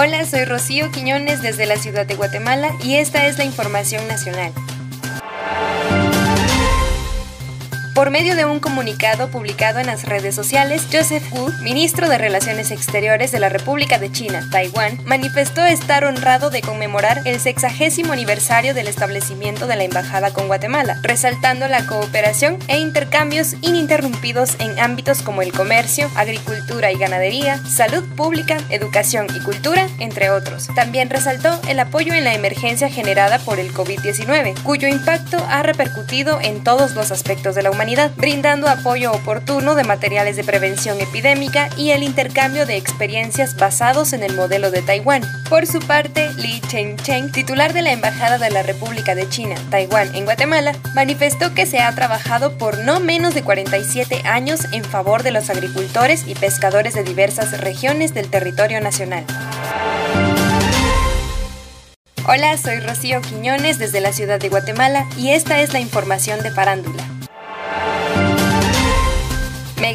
Hola, soy Rocío Quiñones desde la ciudad de Guatemala y esta es la información nacional. Por medio de un comunicado publicado en las redes sociales, Joseph Wu, ministro de Relaciones Exteriores de la República de China, Taiwán, manifestó estar honrado de conmemorar el sexagésimo aniversario del establecimiento de la embajada con Guatemala, resaltando la cooperación e intercambios ininterrumpidos en ámbitos como el comercio, agricultura y ganadería, salud pública, educación y cultura, entre otros. También resaltó el apoyo en la emergencia generada por el COVID-19, cuyo impacto ha repercutido en todos los aspectos de la humanidad brindando apoyo oportuno de materiales de prevención epidémica y el intercambio de experiencias basados en el modelo de Taiwán. Por su parte, Li Chengcheng, titular de la Embajada de la República de China, Taiwán en Guatemala, manifestó que se ha trabajado por no menos de 47 años en favor de los agricultores y pescadores de diversas regiones del territorio nacional. Hola, soy Rocío Quiñones desde la ciudad de Guatemala y esta es la información de Parándula.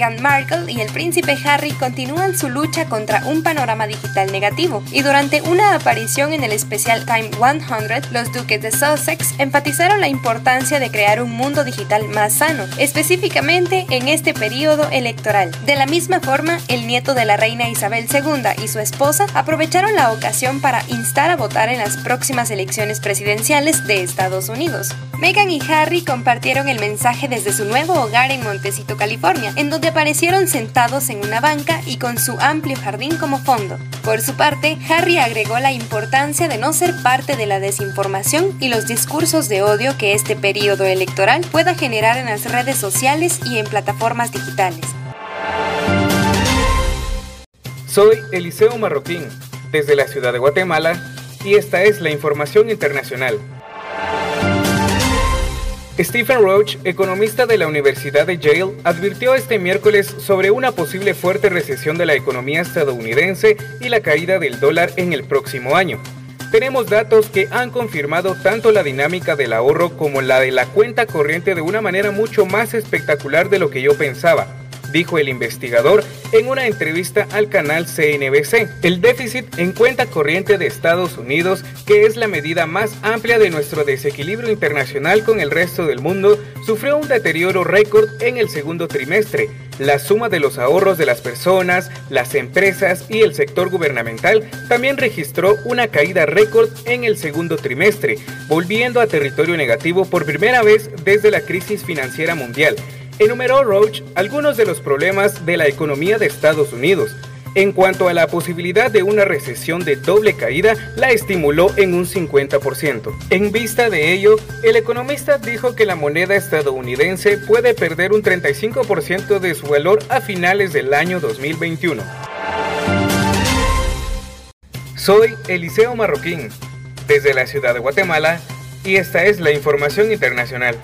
Meghan Markle y el príncipe Harry continúan su lucha contra un panorama digital negativo y durante una aparición en el especial Time 100, los duques de Sussex enfatizaron la importancia de crear un mundo digital más sano, específicamente en este periodo electoral. De la misma forma, el nieto de la reina Isabel II y su esposa aprovecharon la ocasión para instar a votar en las próximas elecciones presidenciales de Estados Unidos. Meghan y Harry compartieron el mensaje desde su nuevo hogar en Montecito, California, en donde aparecieron sentados en una banca y con su amplio jardín como fondo. Por su parte, Harry agregó la importancia de no ser parte de la desinformación y los discursos de odio que este periodo electoral pueda generar en las redes sociales y en plataformas digitales. Soy Eliseo Marroquín, desde la ciudad de Guatemala, y esta es la información internacional. Stephen Roach, economista de la Universidad de Yale, advirtió este miércoles sobre una posible fuerte recesión de la economía estadounidense y la caída del dólar en el próximo año. Tenemos datos que han confirmado tanto la dinámica del ahorro como la de la cuenta corriente de una manera mucho más espectacular de lo que yo pensaba dijo el investigador en una entrevista al canal CNBC. El déficit en cuenta corriente de Estados Unidos, que es la medida más amplia de nuestro desequilibrio internacional con el resto del mundo, sufrió un deterioro récord en el segundo trimestre. La suma de los ahorros de las personas, las empresas y el sector gubernamental también registró una caída récord en el segundo trimestre, volviendo a territorio negativo por primera vez desde la crisis financiera mundial enumeró Roach algunos de los problemas de la economía de Estados Unidos. En cuanto a la posibilidad de una recesión de doble caída, la estimuló en un 50%. En vista de ello, el economista dijo que la moneda estadounidense puede perder un 35% de su valor a finales del año 2021. Soy Eliseo Marroquín, desde la ciudad de Guatemala, y esta es la información internacional.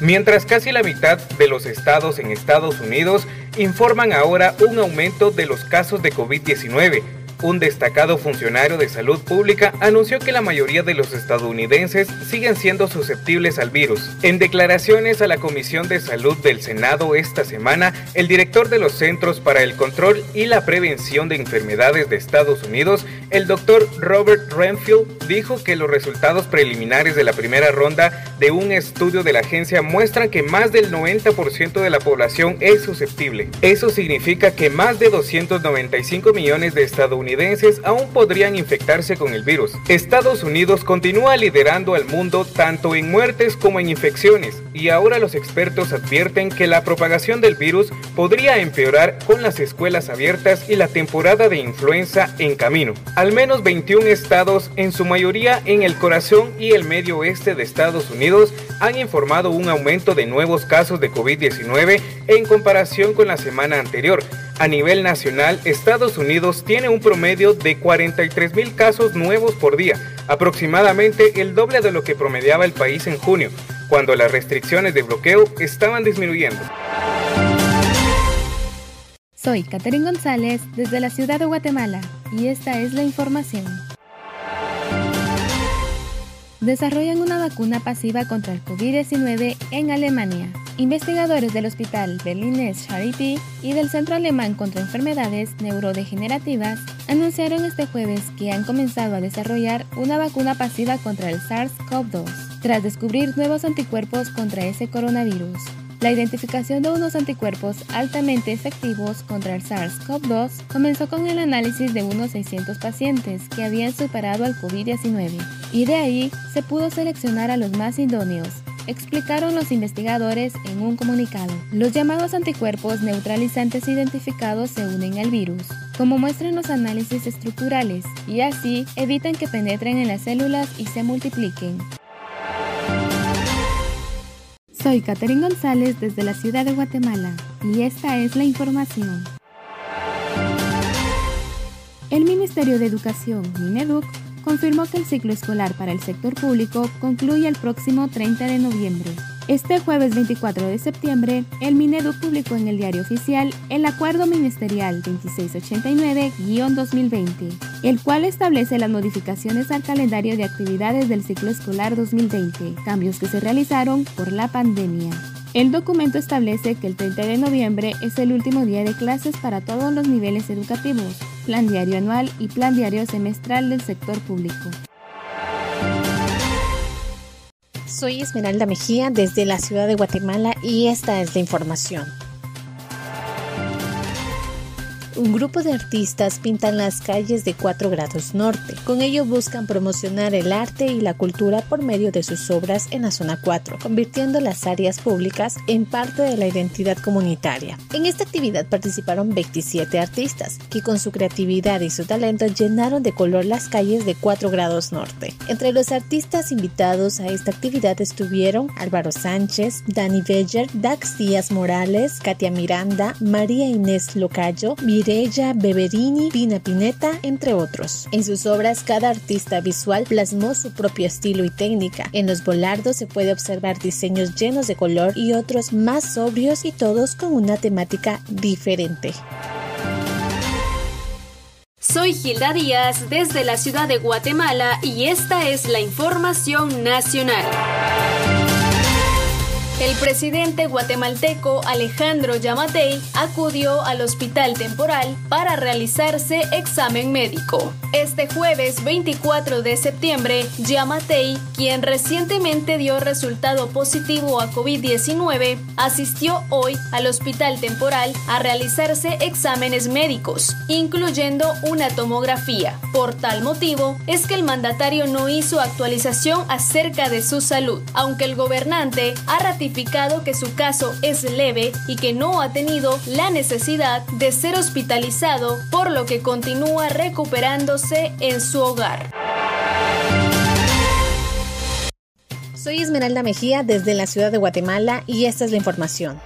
Mientras casi la mitad de los estados en Estados Unidos informan ahora un aumento de los casos de COVID-19, un destacado funcionario de salud pública anunció que la mayoría de los estadounidenses siguen siendo susceptibles al virus. En declaraciones a la Comisión de Salud del Senado esta semana, el director de los Centros para el Control y la Prevención de Enfermedades de Estados Unidos, el doctor Robert Renfield, dijo que los resultados preliminares de la primera ronda de un estudio de la agencia muestran que más del 90% de la población es susceptible. Eso significa que más de 295 millones de estadounidenses aún podrían infectarse con el virus. Estados Unidos continúa liderando al mundo tanto en muertes como en infecciones y ahora los expertos advierten que la propagación del virus podría empeorar con las escuelas abiertas y la temporada de influenza en camino. Al menos 21 estados, en su mayoría en el corazón y el medio oeste de Estados Unidos, han informado un aumento de nuevos casos de COVID-19 en comparación con la semana anterior a nivel nacional, Estados Unidos tiene un promedio de 43 mil casos nuevos por día, aproximadamente el doble de lo que promediaba el país en junio, cuando las restricciones de bloqueo estaban disminuyendo. Soy Catherine González desde la ciudad de Guatemala y esta es la información. Desarrollan una vacuna pasiva contra el COVID-19 en Alemania. Investigadores del Hospital Berlinés Charité y del Centro Alemán contra Enfermedades Neurodegenerativas anunciaron este jueves que han comenzado a desarrollar una vacuna pasiva contra el SARS-CoV-2, tras descubrir nuevos anticuerpos contra ese coronavirus. La identificación de unos anticuerpos altamente efectivos contra el SARS-CoV-2 comenzó con el análisis de unos 600 pacientes que habían superado al COVID-19 y de ahí se pudo seleccionar a los más idóneos, explicaron los investigadores en un comunicado. Los llamados anticuerpos neutralizantes identificados se unen al virus, como muestran los análisis estructurales, y así evitan que penetren en las células y se multipliquen. Soy Catherine González desde la ciudad de Guatemala y esta es la información. El Ministerio de Educación, Mineduc, confirmó que el ciclo escolar para el sector público concluye el próximo 30 de noviembre. Este jueves 24 de septiembre, el Mineduc publicó en el diario oficial el Acuerdo Ministerial 2689-2020, el cual establece las modificaciones al calendario de actividades del ciclo escolar 2020, cambios que se realizaron por la pandemia. El documento establece que el 30 de noviembre es el último día de clases para todos los niveles educativos, plan diario anual y plan diario semestral del sector público. Soy Esmeralda Mejía desde la ciudad de Guatemala y esta es la información. Un grupo de artistas pintan las calles de 4 grados norte. Con ello buscan promocionar el arte y la cultura por medio de sus obras en la zona 4, convirtiendo las áreas públicas en parte de la identidad comunitaria. En esta actividad participaron 27 artistas, que con su creatividad y su talento llenaron de color las calles de 4 grados norte. Entre los artistas invitados a esta actividad estuvieron Álvaro Sánchez, Dani Beller, Dax Díaz Morales, Katia Miranda, María Inés Locayo, Beverini, Pina Pineta, entre otros. En sus obras, cada artista visual plasmó su propio estilo y técnica. En los volardos se puede observar diseños llenos de color y otros más sobrios y todos con una temática diferente. Soy Gilda Díaz desde la ciudad de Guatemala y esta es la información nacional. Presidente guatemalteco Alejandro Yamatei acudió al hospital temporal para realizarse examen médico. Este jueves 24 de septiembre, Yamatei, quien recientemente dio resultado positivo a COVID-19, asistió hoy al hospital temporal a realizarse exámenes médicos, incluyendo una tomografía. Por tal motivo, es que el mandatario no hizo actualización acerca de su salud, aunque el gobernante ha ratificado que su caso es leve y que no ha tenido la necesidad de ser hospitalizado, por lo que continúa recuperándose en su hogar. Soy Esmeralda Mejía desde la ciudad de Guatemala y esta es la información.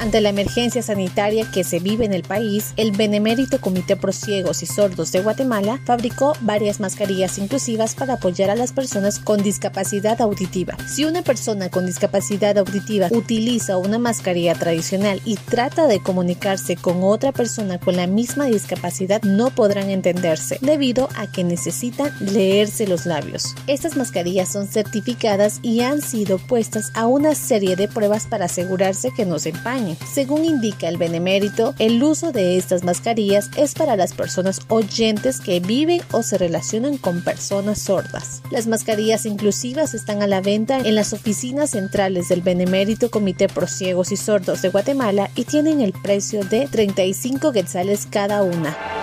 Ante la emergencia sanitaria que se vive en el país, el Benemérito Comité Pro Ciegos y Sordos de Guatemala fabricó varias mascarillas inclusivas para apoyar a las personas con discapacidad auditiva. Si una persona con discapacidad auditiva utiliza una mascarilla tradicional y trata de comunicarse con otra persona con la misma discapacidad, no podrán entenderse debido a que necesitan leerse los labios. Estas mascarillas son certificadas y han sido puestas a una serie de pruebas para asegurarse que no se Según indica el Benemérito, el uso de estas mascarillas es para las personas oyentes que viven o se relacionan con personas sordas. Las mascarillas inclusivas están a la venta en las oficinas centrales del Benemérito Comité Pro Ciegos y Sordos de Guatemala y tienen el precio de 35 quetzales cada una.